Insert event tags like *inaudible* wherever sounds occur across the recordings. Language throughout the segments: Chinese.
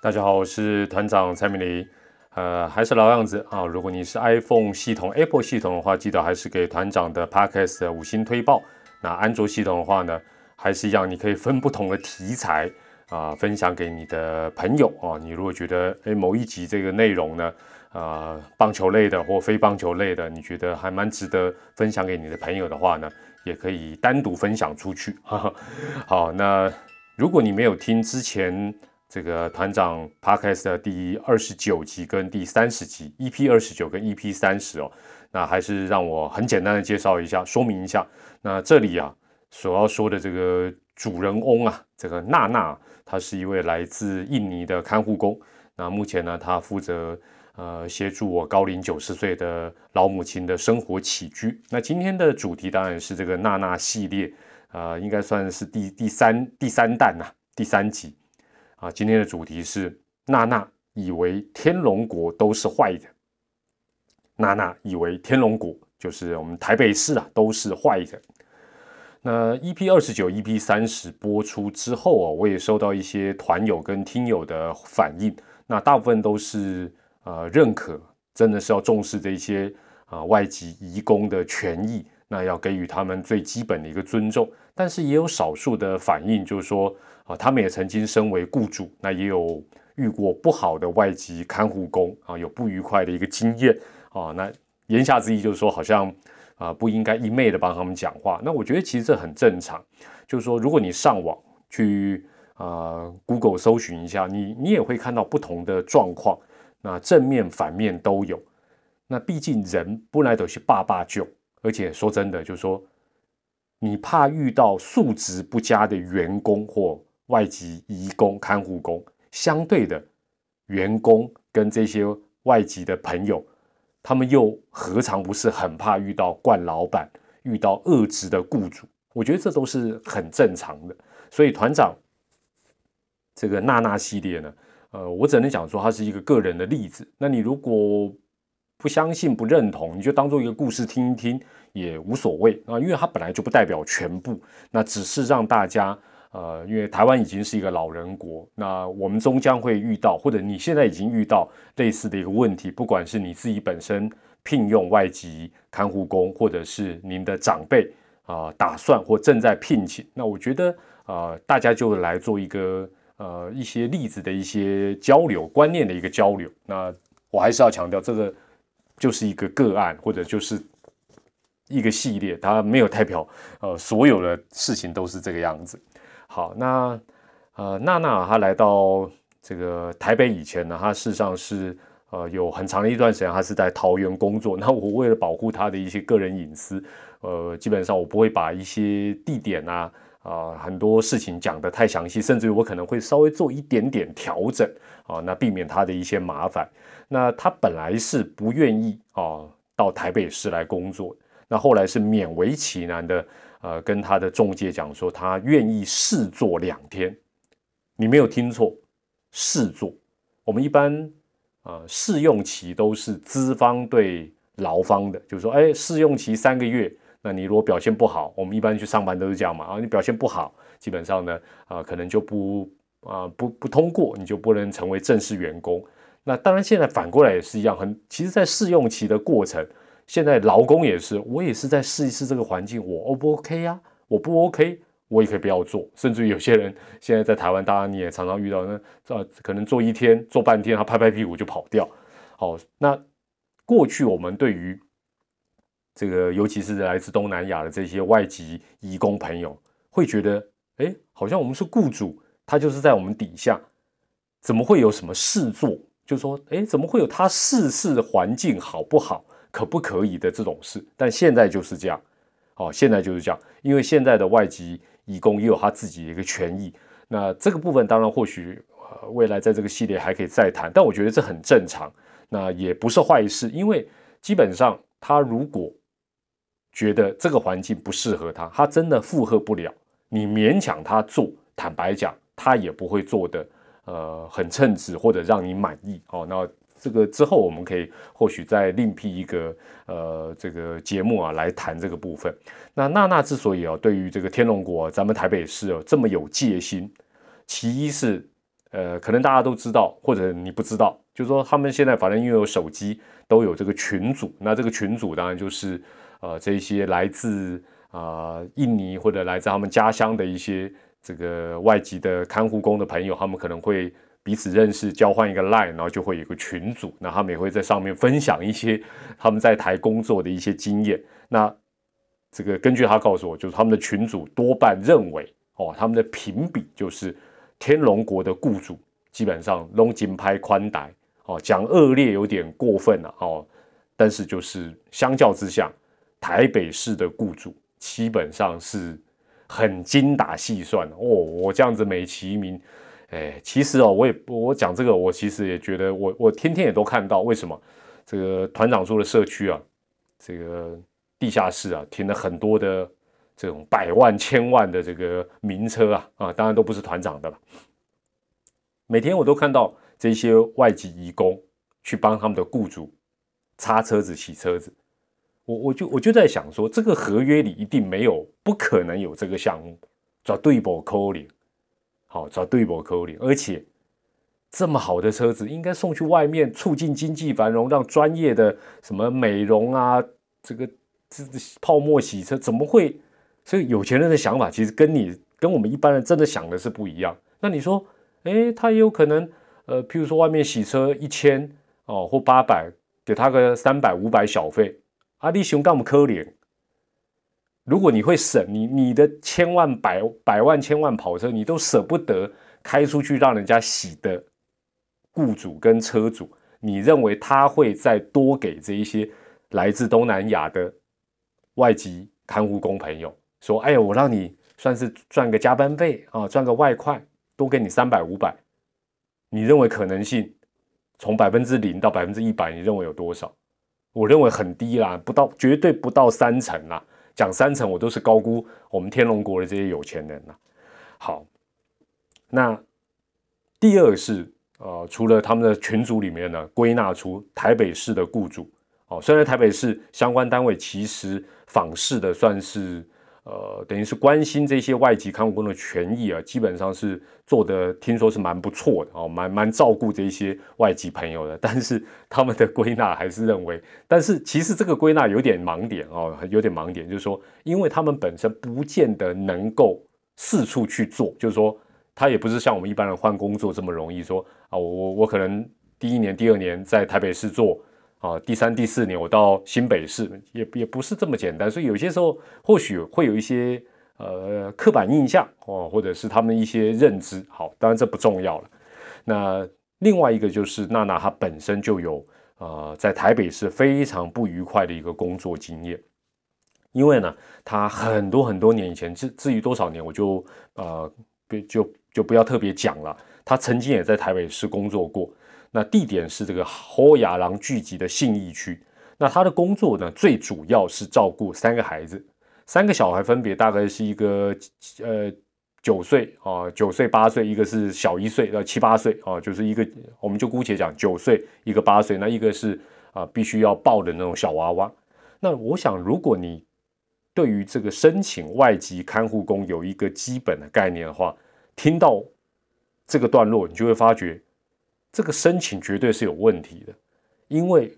大家好，我是团长蔡明黎。呃，还是老样子啊，如果你是 iPhone 系统、Apple 系统的话，记得还是给团长的 Podcast 五星推报。那安卓系统的话呢，还是一样，你可以分不同的题材啊，分享给你的朋友啊。你如果觉得诶某一集这个内容呢，呃，棒球类的或非棒球类的，你觉得还蛮值得分享给你的朋友的话呢，也可以单独分享出去。*laughs* 好，那如果你没有听之前这个团长 podcast 的第二十九集跟第三十集，EP 二十九跟 EP 三十哦，那还是让我很简单的介绍一下，说明一下。那这里啊，所要说的这个主人翁啊，这个娜娜，她是一位来自印尼的看护工。那目前呢，她负责呃协助我高龄九十岁的老母亲的生活起居。那今天的主题当然是这个娜娜系列，啊，应该算是第第三第三弹呐，第三集啊。今天的主题是娜娜以为天龙国都是坏的，娜娜以为天龙国。就是我们台北市啊，都是坏的。那 EP 二十九、EP 三十播出之后啊，我也收到一些团友跟听友的反应。那大部分都是呃认可，真的是要重视这些啊外籍移工的权益，那要给予他们最基本的一个尊重。但是也有少数的反应，就是说啊，他们也曾经身为雇主，那也有遇过不好的外籍看护工啊，有不愉快的一个经验啊，那。言下之意就是说，好像啊不应该一昧的帮他们讲话。那我觉得其实这很正常。就是说，如果你上网去啊 Google 搜寻一下，你你也会看到不同的状况，那正面反面都有。那毕竟人本来都是爸爸救，而且说真的，就是说你怕遇到素质不佳的员工或外籍移工、看护工，相对的员工跟这些外籍的朋友。他们又何尝不是很怕遇到惯老板、遇到恶职的雇主？我觉得这都是很正常的。所以团长这个娜娜系列呢，呃，我只能讲说它是一个个人的例子。那你如果不相信、不认同，你就当做一个故事听一听也无所谓啊，因为它本来就不代表全部，那只是让大家。呃，因为台湾已经是一个老人国，那我们终将会遇到，或者你现在已经遇到类似的一个问题，不管是你自己本身聘用外籍看护工，或者是您的长辈啊，打算或正在聘请，那我觉得呃，大家就来做一个呃一些例子的一些交流，观念的一个交流。那我还是要强调，这个就是一个个案，或者就是一个系列，它没有代表呃所有的事情都是这个样子。好，那呃，娜娜她来到这个台北以前呢，她事实上是呃有很长的一段时间，她是在桃园工作。那我为了保护她的一些个人隐私，呃，基本上我不会把一些地点啊啊很多事情讲得太详细，甚至于我可能会稍微做一点点调整啊，那避免他的一些麻烦。那他本来是不愿意啊到台北市来工作，那后来是勉为其难的。呃，跟他的中介讲说，他愿意试做两天。你没有听错，试做。我们一般啊，试用期都是资方对劳方的，就是说，哎，试用期三个月，那你如果表现不好，我们一般去上班都是这样嘛。啊，你表现不好，基本上呢，啊，可能就不啊不不通过，你就不能成为正式员工。那当然，现在反过来也是一样，很其实，在试用期的过程。现在劳工也是，我也是在试一试这个环境，我 O 不 OK 呀？我不 OK，我也可以不要做。甚至于有些人现在在台湾，当然你也常常遇到，那呃可能做一天、做半天，他拍拍屁股就跑掉。好，那过去我们对于这个，尤其是来自东南亚的这些外籍移工朋友，会觉得，哎，好像我们是雇主，他就是在我们底下，怎么会有什么事做？就说，哎，怎么会有他世事环境好不好？可不可以的这种事，但现在就是这样，哦，现在就是这样，因为现在的外籍义工也有他自己的一个权益，那这个部分当然或许未来在这个系列还可以再谈，但我觉得这很正常，那也不是坏事，因为基本上他如果觉得这个环境不适合他，他真的负荷不了，你勉强他做，坦白讲，他也不会做的呃很称职或者让你满意哦，那。这个之后，我们可以或许再另辟一个呃这个节目啊来谈这个部分。那娜娜之所以啊对于这个天龙国，咱们台北市哦这么有戒心，其一是呃，可能大家都知道，或者你不知道，就是说他们现在反正因为有手机，都有这个群组。那这个群组当然就是呃这些来自啊印尼或者来自他们家乡的一些这个外籍的看护工的朋友，他们可能会彼此认识，交换一个 line，然后就会有一个群组。那他们也会在上面分享一些他们在台工作的一些经验。那这个根据他告诉我，就是他们的群组多半认为哦，他们的评比就是。天龙国的雇主基本上拢金拍宽带哦，讲恶劣有点过分了哦，但是就是相较之下，台北市的雇主基本上是很精打细算哦。我这样子美其名，哎，其实哦，我也我讲这个，我其实也觉得我我天天也都看到，为什么这个团长说的社区啊，这个地下室啊，停了很多的。这种百万、千万的这个名车啊，啊，当然都不是团长的了。每天我都看到这些外籍移工去帮他们的雇主擦车子、洗车子。我我就我就在想说，这个合约里一定没有，不可能有这个项目，找对保扣零，好找对保扣零，而且这么好的车子应该送去外面，促进经济繁荣，让专业的什么美容啊，这个这个泡沫洗车怎么会？所以有钱人的想法其实跟你跟我们一般人真的想的是不一样。那你说，哎，他也有可能，呃，譬如说外面洗车一千哦或八百，给他个三百五百小费，阿弟熊干么可怜？如果你会省，你你的千万百百万千万跑车，你都舍不得开出去让人家洗的雇主跟车主，你认为他会再多给这一些来自东南亚的外籍看护工朋友？说，哎呀，我让你算是赚个加班费啊，赚个外快，多给你三百五百，你认为可能性从百分之零到百分之一百，你认为有多少？我认为很低啦，不到，绝对不到三成啦。讲三成，我都是高估我们天龙国的这些有钱人啦。好，那第二是，呃，除了他们的群组里面呢，归纳出台北市的雇主，哦，虽然台北市相关单位其实访视的算是。呃，等于是关心这些外籍看护工的权益啊，基本上是做的，听说是蛮不错的哦，蛮蛮照顾这些外籍朋友的。*laughs* 但是他们的归纳还是认为，但是其实这个归纳有点盲点哦，有点盲点，就是说，因为他们本身不见得能够四处去做，就是说，他也不是像我们一般人换工作这么容易，说啊，我我我可能第一年、第二年在台北市做。啊，第三、第四年我到新北市，也也不是这么简单，所以有些时候或许会有一些呃刻板印象哦，或者是他们一些认知。好，当然这不重要了。那另外一个就是娜娜她本身就有呃在台北市非常不愉快的一个工作经验，因为呢，她很多很多年以前，至至于多少年，我就呃就就不要特别讲了。她曾经也在台北市工作过。那地点是这个侯亚郎聚集的信义区。那他的工作呢，最主要是照顾三个孩子，三个小孩分别大概是一个呃九岁啊，九岁八岁，一个是小一岁到七八岁啊，就是一个我们就姑且讲九岁，一个八岁，那一个是啊必须要抱的那种小娃娃。那我想，如果你对于这个申请外籍看护工有一个基本的概念的话，听到这个段落，你就会发觉。这个申请绝对是有问题的，因为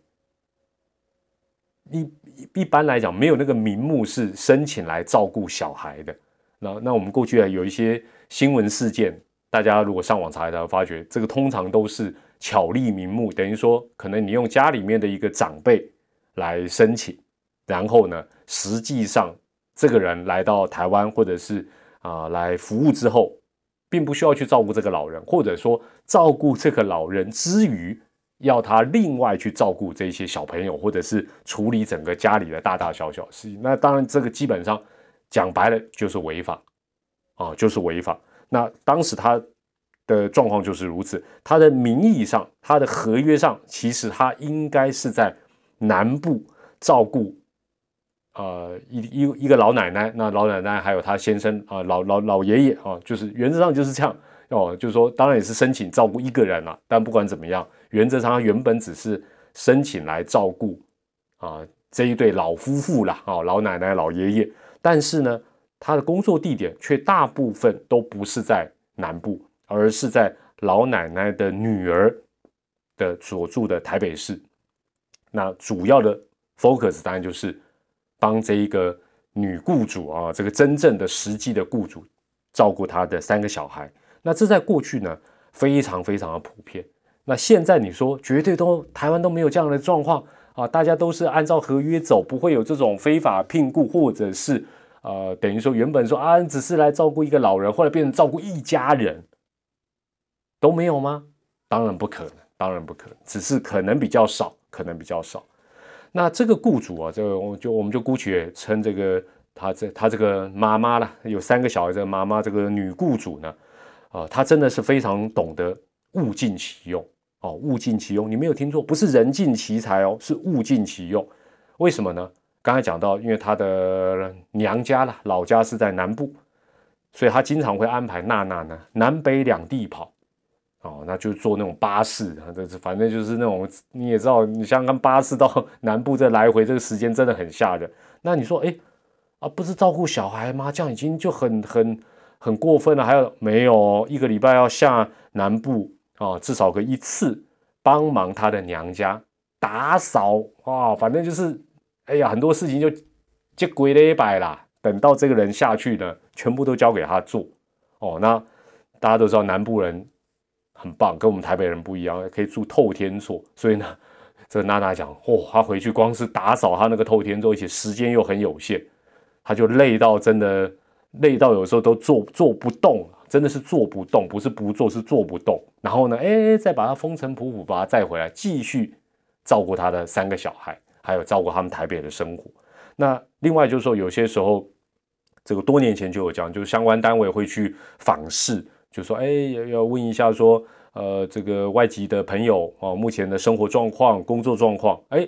一一般来讲没有那个名目是申请来照顾小孩的。那那我们过去啊有一些新闻事件，大家如果上网查一查，发觉这个通常都是巧立名目，等于说可能你用家里面的一个长辈来申请，然后呢，实际上这个人来到台湾或者是啊来服务之后。并不需要去照顾这个老人，或者说照顾这个老人之余，要他另外去照顾这些小朋友，或者是处理整个家里的大大小小事情。那当然，这个基本上讲白了就是违法啊，就是违法。那当时他的状况就是如此，他的名义上，他的合约上，其实他应该是在南部照顾。呃，一一一个老奶奶，那老奶奶还有她先生啊，老老老爷爷啊，就是原则上就是这样哦，就是说，当然也是申请照顾一个人了，但不管怎么样，原则上原本只是申请来照顾啊这一对老夫妇啦，啊，老奶奶老爷爷，但是呢，他的工作地点却大部分都不是在南部，而是在老奶奶的女儿的所住的台北市。那主要的 focus 当然就是帮这一个女雇主啊，这个真正的实际的雇主照顾她的三个小孩。那这在过去呢，非常非常的普遍。那现在你说绝对都台湾都没有这样的状况啊，大家都是按照合约走，不会有这种非法聘雇，或者是呃，等于说原本说啊，只是来照顾一个老人，后来变成照顾一家人，都没有吗？当然不可能，当然不可能，只是可能比较少。可能比较少，那这个雇主啊，这个我就我们就姑且称这个他这他这个妈妈了，有三个小孩，这个妈妈这个女雇主呢，啊，她真的是非常懂得物尽其用哦，物尽其用，你没有听错，不是人尽其才哦，是物尽其用。为什么呢？刚才讲到，因为她的娘家了，老家是在南部，所以她经常会安排娜娜呢南北两地跑。哦，那就坐那种巴士啊，这是反正就是那种你也知道，你想想巴士到 *laughs* 南部这来回这个时间真的很吓人。那你说，哎，啊，不是照顾小孩吗？这样已经就很很很过分了。还有没有一个礼拜要下南部啊？至少个一次帮忙他的娘家打扫啊，反正就是，哎呀，很多事情就接鬼了一百啦。等到这个人下去呢，全部都交给他做。哦，那大家都知道南部人。很棒，跟我们台北人不一样，可以住透天厝。所以呢，这个娜娜讲，哦，她回去光是打扫她那个透天厝，而且时间又很有限，她就累到真的累到有时候都坐坐不动，真的是坐不动，不是不做，是坐不动。然后呢，哎，再把她风尘仆仆把她载回来，继续照顾她的三个小孩，还有照顾他们台北的生活。那另外就是说，有些时候这个多年前就有讲，就是相关单位会去访视。就说，哎，要要问一下，说，呃，这个外籍的朋友啊，目前的生活状况、工作状况，哎，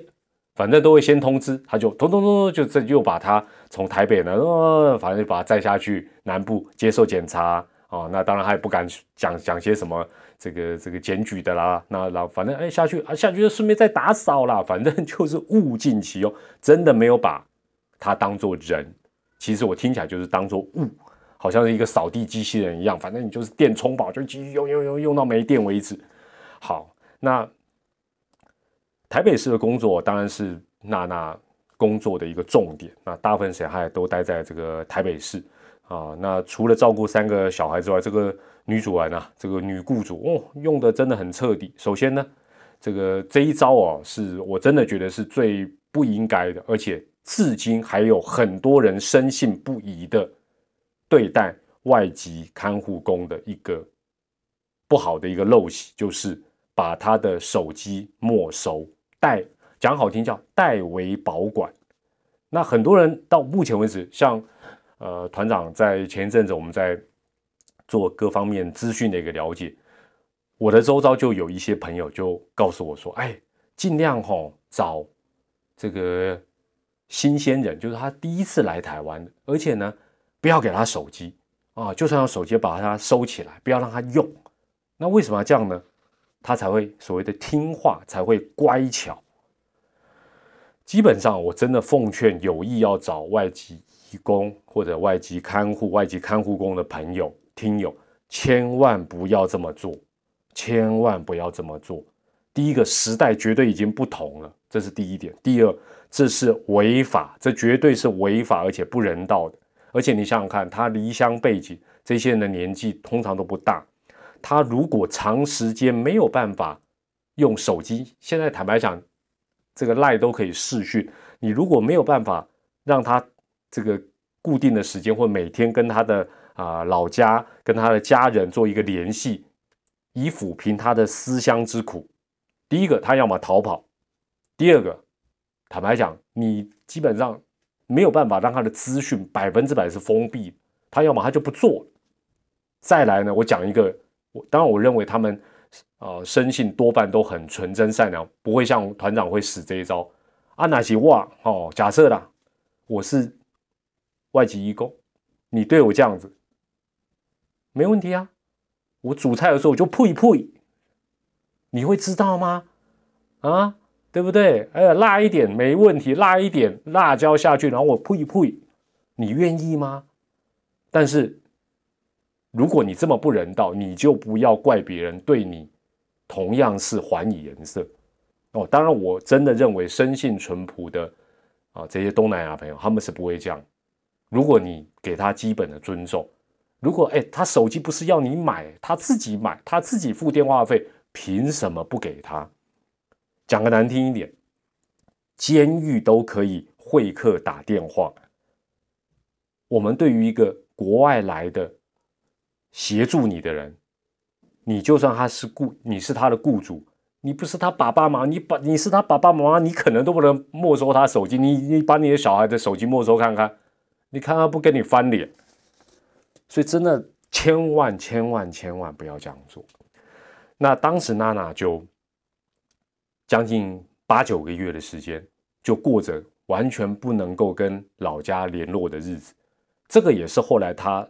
反正都会先通知，他就通通通通就这又把他从台北呢，反正就把他载下去南部接受检查啊。那当然他也不敢讲讲些什么这个这个检举的啦。那然后反正哎下去啊下去就顺便再打扫啦，反正就是物尽其用，真的没有把他当做人。其实我听起来就是当做物。好像是一个扫地机器人一样，反正你就是电充饱就继续用用用用到没电为止。好，那台北市的工作当然是娜娜工作的一个重点。那大部分时间都待在这个台北市啊。那除了照顾三个小孩之外，这个女主人啊，这个女雇主哦，用的真的很彻底。首先呢，这个这一招哦，是我真的觉得是最不应该的，而且至今还有很多人深信不疑的。对待外籍看护工的一个不好的一个陋习，就是把他的手机没收，代讲好听叫代为保管。那很多人到目前为止，像呃团长在前一阵子我们在做各方面资讯的一个了解，我的周遭就有一些朋友就告诉我说：“哎，尽量吼找这个新鲜人，就是他第一次来台湾，而且呢。”不要给他手机啊！就算用手机，把它收起来，不要让他用。那为什么要这样呢？他才会所谓的听话，才会乖巧。基本上，我真的奉劝有意要找外籍义工或者外籍看护、外籍看护工的朋友、听友，千万不要这么做，千万不要这么做。第一个，时代绝对已经不同了，这是第一点。第二，这是违法，这绝对是违法而且不人道的。而且你想想看，他离乡背景，这些人的年纪通常都不大。他如果长时间没有办法用手机，现在坦白讲，这个赖都可以视讯。你如果没有办法让他这个固定的时间或每天跟他的啊老家跟他的家人做一个联系，以抚平他的思乡之苦，第一个他要么逃跑，第二个坦白讲，你基本上。没有办法让他的资讯百分之百是封闭，他要么他就不做。再来呢，我讲一个，我当然我认为他们呃生性多半都很纯真善良，不会像团长会使这一招。阿纳西哇哦，假设啦，我是外籍义工，你对我这样子没问题啊，我煮菜的时候我就呸呸，你会知道吗？啊？对不对？哎，辣一点没问题，辣一点辣椒下去，然后我扑一扑，你愿意吗？但是如果你这么不人道，你就不要怪别人对你同样是还以颜色。哦，当然，我真的认为生性淳朴的啊这些东南亚朋友，他们是不会这样。如果你给他基本的尊重，如果哎他手机不是要你买，他自己买，他自己付电话费，凭什么不给他？讲个难听一点，监狱都可以会客打电话。我们对于一个国外来的协助你的人，你就算他是雇，你是他的雇主，你不是他爸爸妈，你把你是他爸爸妈妈，你可能都不能没收他手机。你你把你的小孩的手机没收看看。你看他不跟你翻脸，所以真的千万千万千万不要这样做。那当时娜娜就将近八九个月的时间，就过着完全不能够跟老家联络的日子。这个也是后来他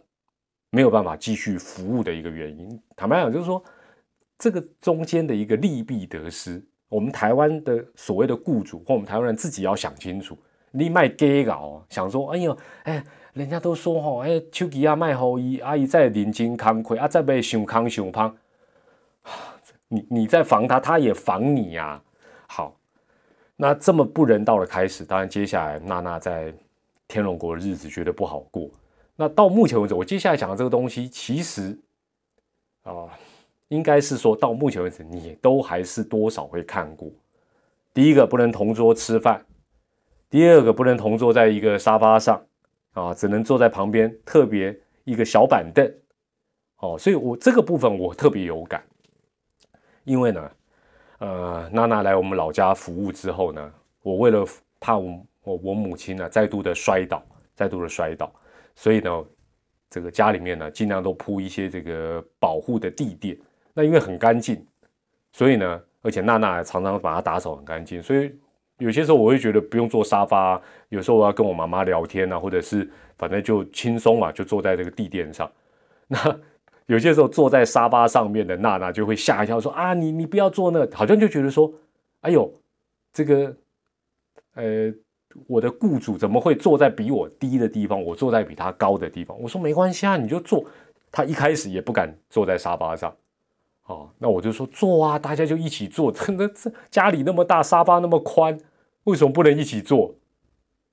没有办法继续服务的一个原因。坦白讲，就是说这个中间的一个利弊得失，我们台湾的所谓的雇主或我们台湾人自己要想清楚。你卖假搞，想说，哎呦，哎，人家都说吼，哎，手机啊卖好伊，阿姨在认真康亏，啊，再被想康想 *sighs* 胖，你你在防他，他也防你呀。好，那这么不人道的开始，当然接下来娜娜在天龙国的日子觉得不好过。那到目前为止，我接下来讲的这个东西，其实啊，应该是说到目前为止，你都还是多少会看过。第一个，不能同桌吃饭。第二个不能同坐在一个沙发上，啊，只能坐在旁边，特别一个小板凳，哦，所以我这个部分我特别有感，因为呢，呃，娜娜来我们老家服务之后呢，我为了怕我我我母亲呢再度的摔倒，再度的摔倒，所以呢，这个家里面呢尽量都铺一些这个保护的地垫，那因为很干净，所以呢，而且娜娜常常把它打扫很干净，所以。有些时候我会觉得不用坐沙发，有时候我要跟我妈妈聊天啊，或者是反正就轻松嘛，就坐在这个地垫上。*laughs* 那有些时候坐在沙发上面的娜娜就会吓一跳，说啊，你你不要坐那，好像就觉得说，哎呦，这个呃，我的雇主怎么会坐在比我低的地方，我坐在比他高的地方？我说没关系啊，你就坐。他一开始也不敢坐在沙发上。哦，那我就说坐啊，大家就一起坐。真的，这家里那么大，沙发那么宽，为什么不能一起坐？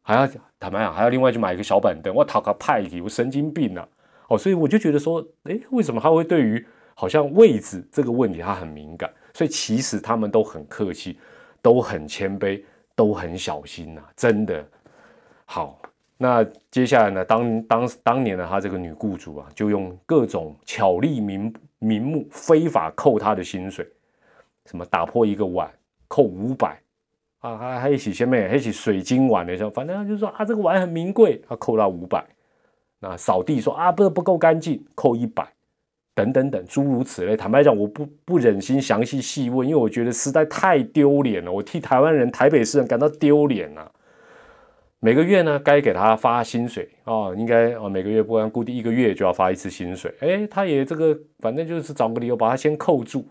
还要坦白讲，还要另外去买一个小板凳。我讨个派体，我神经病啊！哦，所以我就觉得说，哎，为什么他会对于好像位置这个问题他很敏感？所以其实他们都很客气，都很谦卑，都很小心呐。真的好。那接下来呢？当当当年的他这个女雇主啊，就用各种巧立名名目，非法扣他的薪水，什么打破一个碗扣五百啊，还还一起前面还一起水晶碗的时候，反正就说啊这个碗很名贵，他扣到五百。那扫地说啊不不够干净，扣一百，等等等诸如此类。坦白讲，我不不忍心详细细问，因为我觉得实在太丢脸了，我替台湾人、台北市人感到丢脸啊。每个月呢，该给他发薪水啊，应该啊，每个月不然固定一个月就要发一次薪水。哎，他也这个，反正就是找个理由把他先扣住。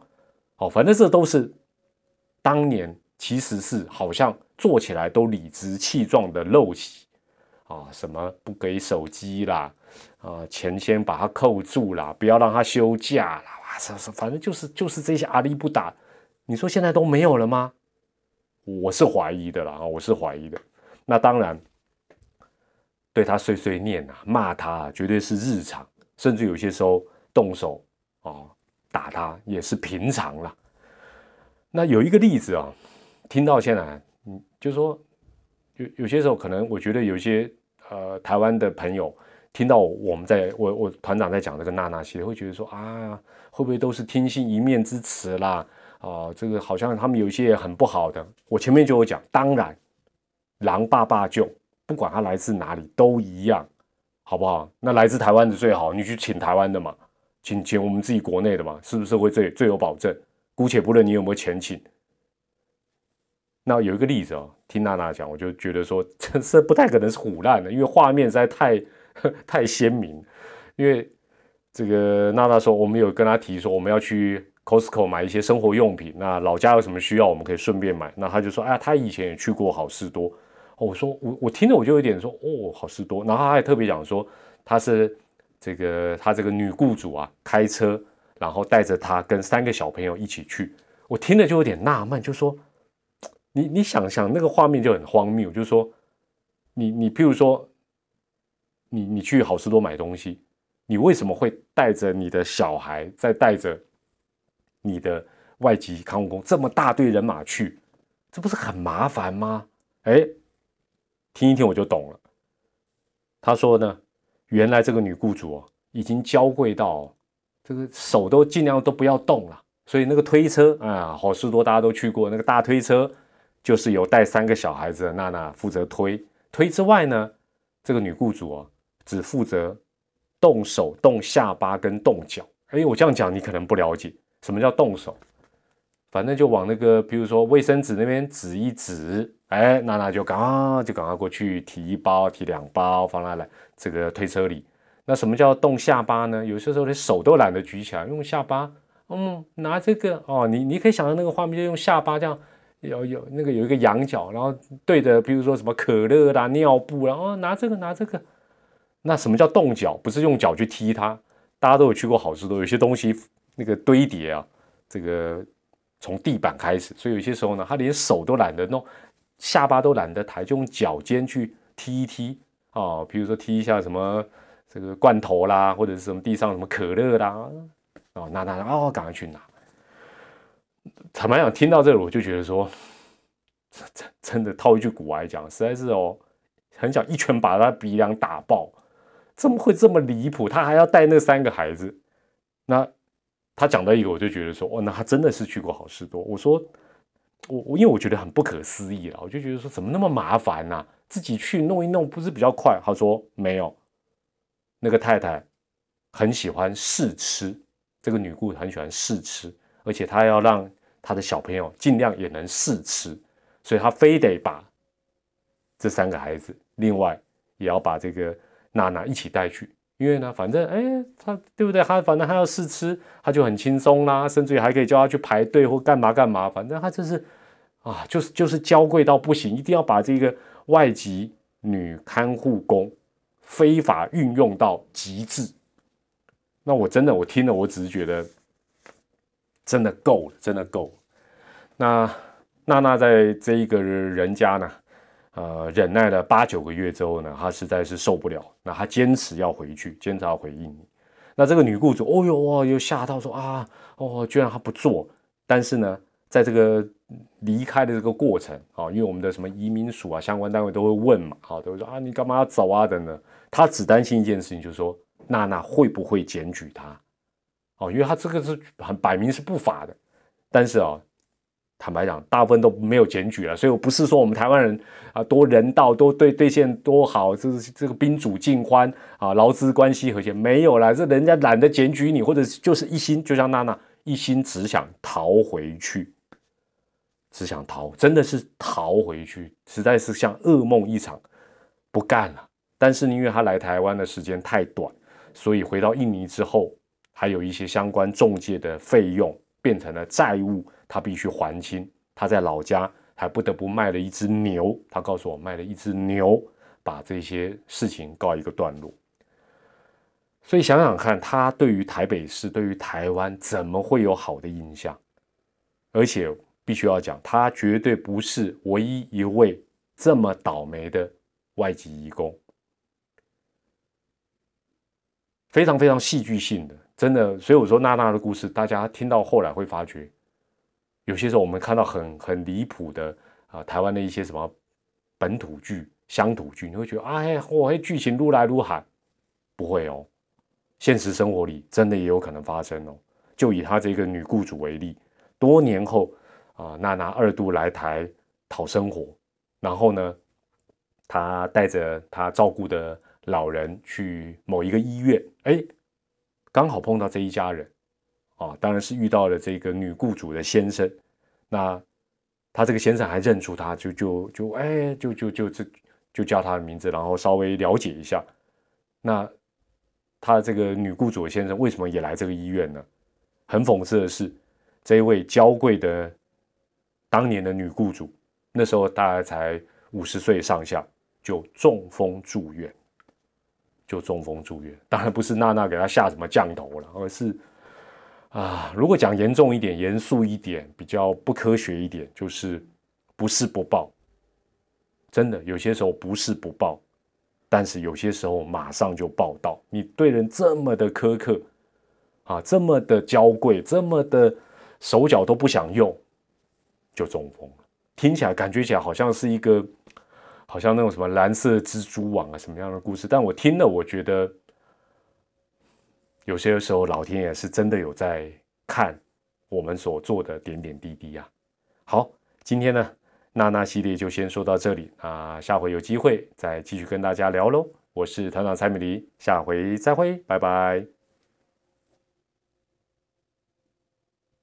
哦，反正这都是当年其实是好像做起来都理直气壮的陋习啊，什么不给手机啦，啊，钱先把他扣住啦，不要让他休假啦，哇，这是反正就是就是这些阿力不打。你说现在都没有了吗？我是怀疑的啦，我是怀疑的。那当然，对他碎碎念啊，骂他，绝对是日常，甚至有些时候动手啊，打他也是平常了。那有一个例子啊，听到现在，嗯，就说有有些时候可能，我觉得有些呃台湾的朋友听到我们在我我团长在讲这个娜娜系列，会觉得说啊，会不会都是听信一面之词啦？啊，这个好像他们有一些很不好的。我前面就有讲，当然。狼爸爸救，不管他来自哪里都一样，好不好？那来自台湾的最好，你去请台湾的嘛，请请我们自己国内的嘛，是不是会最最有保证？姑且不论你有没有钱请。那有一个例子哦，听娜娜讲，我就觉得说，*laughs* 这是不太可能是虎烂的，因为画面实在太 *laughs* 太鲜明。因为这个娜娜说，我们有跟她提说，我们要去 Costco 买一些生活用品，那老家有什么需要，我们可以顺便买。那他就说，哎呀，他以前也去过好事多。我说我我听着我就有点说哦好事多，然后他还特别讲说他是这个他这个女雇主啊开车，然后带着他跟三个小朋友一起去。我听了就有点纳闷，就说你你想想那个画面就很荒谬，就是说你你譬如说你你去好事多买东西，你为什么会带着你的小孩，再带着你的外籍看护工这么大队人马去？这不是很麻烦吗？哎，听一听我就懂了。他说呢，原来这个女雇主哦，已经娇贵到这个手都尽量都不要动了。所以那个推车啊，好事多大家都去过，那个大推车就是由带三个小孩子的娜娜负责推。推之外呢，这个女雇主哦，只负责动手、动下巴跟动脚。哎，我这样讲你可能不了解，什么叫动手？反正就往那个，比如说卫生纸那边指一指，哎，娜娜就赶啊就赶快过去提一包、提两包放在来这个推车里。那什么叫动下巴呢？有些时候连手都懒得举起来，用下巴，嗯，拿这个哦，你你可以想象那个画面，就用下巴这样，有有那个有一个羊角，然后对着，比如说什么可乐啦、尿布，然后拿这个拿这个。那什么叫动脚？不是用脚去踢它。大家都有去过好事多，有些东西那个堆叠啊，这个。从地板开始，所以有些时候呢，他连手都懒得弄，下巴都懒得抬，就用脚尖去踢一踢啊，比如说踢一下什么这个罐头啦，或者是什么地上什么可乐啦，哦，拿拿拿，哦，赶快去拿。坦白讲，听到这里我就觉得说，真真的套一句古话来讲，实在是哦，很想一拳把他鼻梁打爆，怎么会这么离谱？他还要带那三个孩子，那。他讲到一个，我就觉得说，哦，那他真的是去过好事多。我说，我我因为我觉得很不可思议了，我就觉得说，怎么那么麻烦呢？自己去弄一弄不是比较快？他说没有，那个太太很喜欢试吃，这个女顾很喜欢试吃，而且她要让他的小朋友尽量也能试吃，所以他非得把这三个孩子，另外也要把这个娜娜一起带去。因为呢，反正哎，他对不对？他反正他要试吃，他就很轻松啦，甚至于还可以叫他去排队或干嘛干嘛。反正他就是啊，就是就是娇贵到不行，一定要把这个外籍女看护工非法运用到极致。那我真的我听了，我只是觉得真的够了，真的够了。那娜娜在这一个人家呢？呃，忍耐了八九个月之后呢，她实在是受不了，那她坚持要回去，坚持要回印尼。那这个女雇主，哦呦哇，又吓到说啊，哦，居然她不做。但是呢，在这个离开的这个过程啊，因为我们的什么移民署啊，相关单位都会问嘛，好，都会说啊，你干嘛要走啊等等。她只担心一件事情，就是说娜娜会不会检举她？哦，因为他这个是很摆明是不法的。但是啊。坦白讲，大部分都没有检举了，所以我不是说我们台湾人啊多人道，多对对线多好，就是这个宾主尽欢啊，劳资关系和谐没有了，这人家懒得检举你，或者就是一心就像娜娜一心只想逃回去，只想逃，真的是逃回去，实在是像噩梦一场，不干了。但是因为他来台湾的时间太短，所以回到印尼之后，还有一些相关中介的费用变成了债务。他必须还清，他在老家还不得不卖了一只牛。他告诉我卖了一只牛，把这些事情告一个段落。所以想想看，他对于台北市、对于台湾怎么会有好的印象？而且必须要讲，他绝对不是唯一一位这么倒霉的外籍移工，非常非常戏剧性的，真的。所以我说娜娜的故事，大家听到后来会发觉。有些时候我们看到很很离谱的啊，台湾的一些什么本土剧、乡土剧，你会觉得哎，我剧情如来如海，不会哦。现实生活里真的也有可能发生哦。就以她这个女雇主为例，多年后啊，娜娜二度来台讨生活，然后呢，她带着她照顾的老人去某一个医院，哎，刚好碰到这一家人。啊，当然是遇到了这个女雇主的先生，那他这个先生还认出他，就就就哎，就就就就就叫他的名字，然后稍微了解一下。那他这个女雇主的先生为什么也来这个医院呢？很讽刺的是，这一位娇贵的当年的女雇主，那时候大概才五十岁上下，就中风住院。就中风住院。当然不是娜娜给他下什么降头了，而是啊，如果讲严重一点、严肃一点、比较不科学一点，就是不是不报。真的有些时候不是不报，但是有些时候马上就报到。你对人这么的苛刻啊，这么的娇贵，这么的手脚都不想用，就中风了。听起来感觉起来好像是一个，好像那种什么蓝色蜘蛛网啊什么样的故事。但我听了，我觉得有些时候老天爷是真的有在看我们所做的点点滴滴啊。好，今天呢。娜娜系列就先说到这里啊，下回有机会再继续跟大家聊喽。我是团长蔡美黎，下回再会，拜拜。